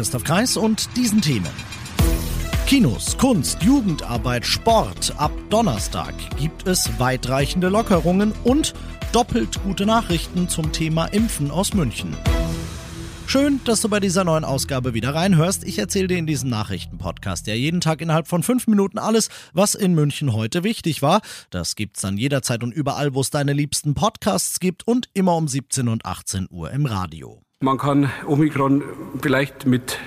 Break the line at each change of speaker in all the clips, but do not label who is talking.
Christoph Kreis und diesen Themen. Kinos, Kunst, Jugendarbeit, Sport. Ab Donnerstag gibt es weitreichende Lockerungen und doppelt gute Nachrichten zum Thema Impfen aus München. Schön, dass du bei dieser neuen Ausgabe wieder reinhörst. Ich erzähle dir in diesem Nachrichtenpodcast ja jeden Tag innerhalb von fünf Minuten alles, was in München heute wichtig war. Das gibt's dann jederzeit und überall, wo es deine liebsten Podcasts gibt und immer um 17 und 18 Uhr im Radio.
Man kann Omikron vielleicht mit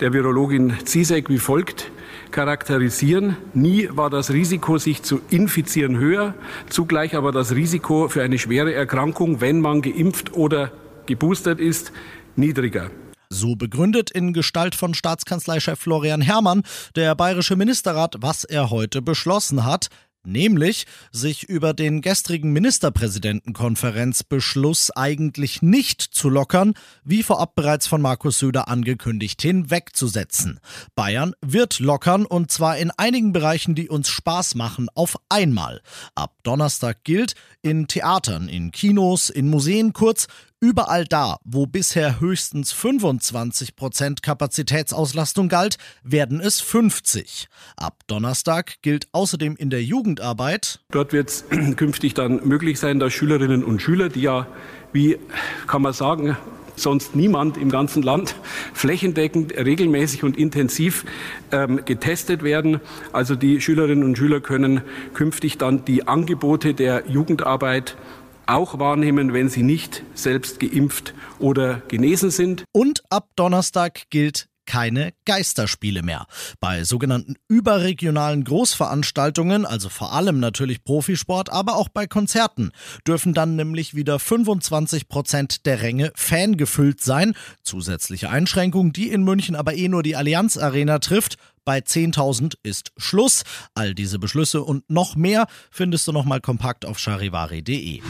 der Virologin Zizek wie folgt charakterisieren. Nie war das Risiko, sich zu infizieren, höher, zugleich aber das Risiko für eine schwere Erkrankung, wenn man geimpft oder geboostert ist, niedriger.
So begründet in Gestalt von Staatskanzleichef Florian Herrmann der bayerische Ministerrat, was er heute beschlossen hat nämlich sich über den gestrigen Ministerpräsidentenkonferenzbeschluss eigentlich nicht zu lockern, wie vorab bereits von Markus Söder angekündigt, hinwegzusetzen. Bayern wird lockern und zwar in einigen Bereichen, die uns Spaß machen, auf einmal. Ab Donnerstag gilt, in Theatern, in Kinos, in Museen, kurz Überall da, wo bisher höchstens 25% Kapazitätsauslastung galt, werden es 50. Ab Donnerstag gilt außerdem in der Jugendarbeit.
Dort wird es künftig dann möglich sein, dass Schülerinnen und Schüler, die ja, wie kann man sagen, sonst niemand im ganzen Land flächendeckend, regelmäßig und intensiv ähm, getestet werden. Also die Schülerinnen und Schüler können künftig dann die Angebote der Jugendarbeit auch wahrnehmen, wenn sie nicht selbst geimpft oder genesen sind.
Und ab Donnerstag gilt keine Geisterspiele mehr. Bei sogenannten überregionalen Großveranstaltungen, also vor allem natürlich Profisport, aber auch bei Konzerten, dürfen dann nämlich wieder 25 Prozent der Ränge fangefüllt sein. Zusätzliche Einschränkung, die in München aber eh nur die Allianz Arena trifft. Bei 10.000 ist Schluss. All diese Beschlüsse und noch mehr findest du nochmal kompakt auf charivari.de.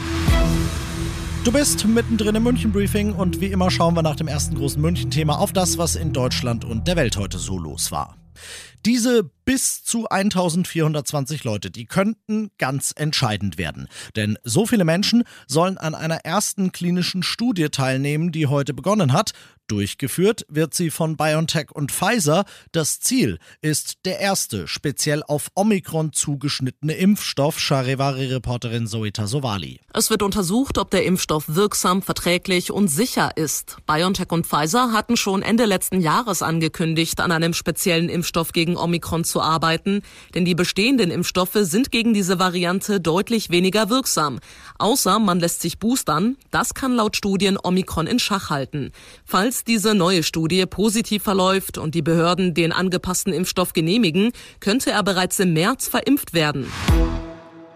Du bist mittendrin im München-Briefing und wie immer schauen wir nach dem ersten großen München-Thema auf das, was in Deutschland und der Welt heute so los war. Diese bis zu 1420 Leute, die könnten ganz entscheidend werden. Denn so viele Menschen sollen an einer ersten klinischen Studie teilnehmen, die heute begonnen hat. Durchgeführt wird sie von BioNTech und Pfizer. Das Ziel ist der erste speziell auf Omikron zugeschnittene Impfstoff, Charivari-Reporterin Zoe Tasovali.
Es wird untersucht, ob der Impfstoff wirksam, verträglich und sicher ist. BioNTech und Pfizer hatten schon Ende letzten Jahres angekündigt, an einem speziellen Impfstoff gegen Omikron zu arbeiten, denn die bestehenden Impfstoffe sind gegen diese Variante deutlich weniger wirksam. Außer man lässt sich boostern. Das kann laut Studien Omikron in Schach halten. Falls diese neue Studie positiv verläuft und die Behörden den angepassten Impfstoff genehmigen, könnte er bereits im März verimpft werden.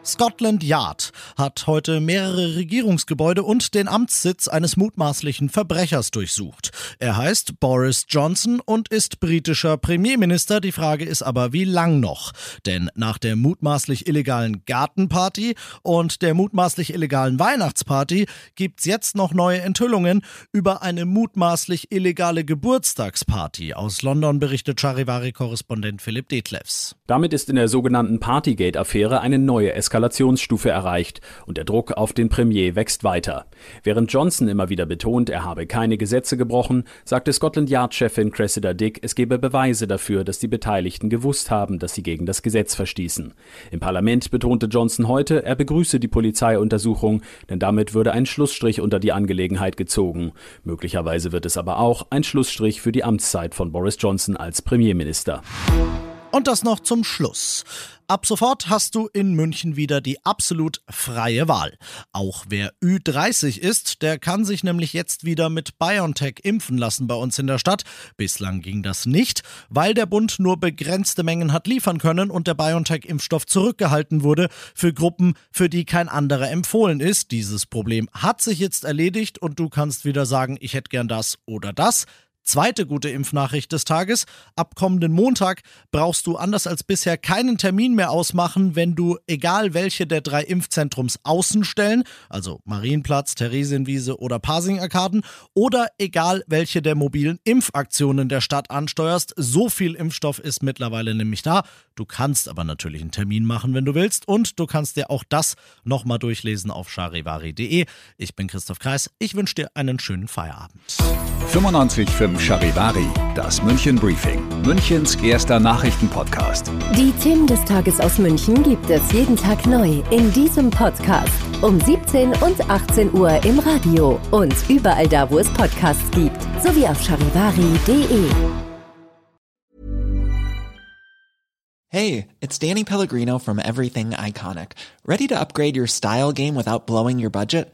Scotland Yard hat heute mehrere Regierungsgebäude und den Amtssitz eines mutmaßlichen Verbrechers durchsucht. Er heißt Boris Johnson und ist britischer Premierminister. Die Frage ist aber, wie lang noch? Denn nach der mutmaßlich illegalen Gartenparty und der mutmaßlich illegalen Weihnachtsparty gibt's jetzt noch neue Enthüllungen über eine mutmaßlich illegale Geburtstagsparty. Aus London berichtet Charivari-Korrespondent Philipp Detlefs.
Damit ist in der sogenannten Partygate-Affäre eine neue Eskalation Eskalationsstufe erreicht und der Druck auf den Premier wächst weiter. Während Johnson immer wieder betont, er habe keine Gesetze gebrochen, sagte Scotland Yard-Chefin Cressida Dick, es gebe Beweise dafür, dass die Beteiligten gewusst haben, dass sie gegen das Gesetz verstießen. Im Parlament betonte Johnson heute, er begrüße die Polizeiuntersuchung, denn damit würde ein Schlussstrich unter die Angelegenheit gezogen. Möglicherweise wird es aber auch ein Schlussstrich für die Amtszeit von Boris Johnson als Premierminister.
Und das noch zum Schluss. Ab sofort hast du in München wieder die absolut freie Wahl. Auch wer Ü30 ist, der kann sich nämlich jetzt wieder mit BioNTech impfen lassen bei uns in der Stadt. Bislang ging das nicht, weil der Bund nur begrenzte Mengen hat liefern können und der BioNTech-Impfstoff zurückgehalten wurde für Gruppen, für die kein anderer empfohlen ist. Dieses Problem hat sich jetzt erledigt und du kannst wieder sagen, ich hätte gern das oder das. Zweite gute Impfnachricht des Tages. Ab kommenden Montag brauchst du anders als bisher keinen Termin mehr ausmachen, wenn du, egal welche der drei Impfzentrums Außenstellen, also Marienplatz, Theresienwiese oder Pasing-Arkaden, oder egal welche der mobilen Impfaktionen der Stadt ansteuerst. So viel Impfstoff ist mittlerweile nämlich da. Du kannst aber natürlich einen Termin machen, wenn du willst. Und du kannst dir auch das nochmal durchlesen auf charivari.de. Ich bin Christoph Kreis. Ich wünsche dir einen schönen Feierabend.
95.5 Charivari, das München Briefing, Münchens erster Nachrichtenpodcast.
Die Themen des Tages aus München gibt es jeden Tag neu in diesem Podcast. Um 17 und 18 Uhr im Radio und überall da, wo es Podcasts gibt, sowie auf charivari.de.
Hey, it's Danny Pellegrino from Everything Iconic. Ready to upgrade your style game without blowing your budget?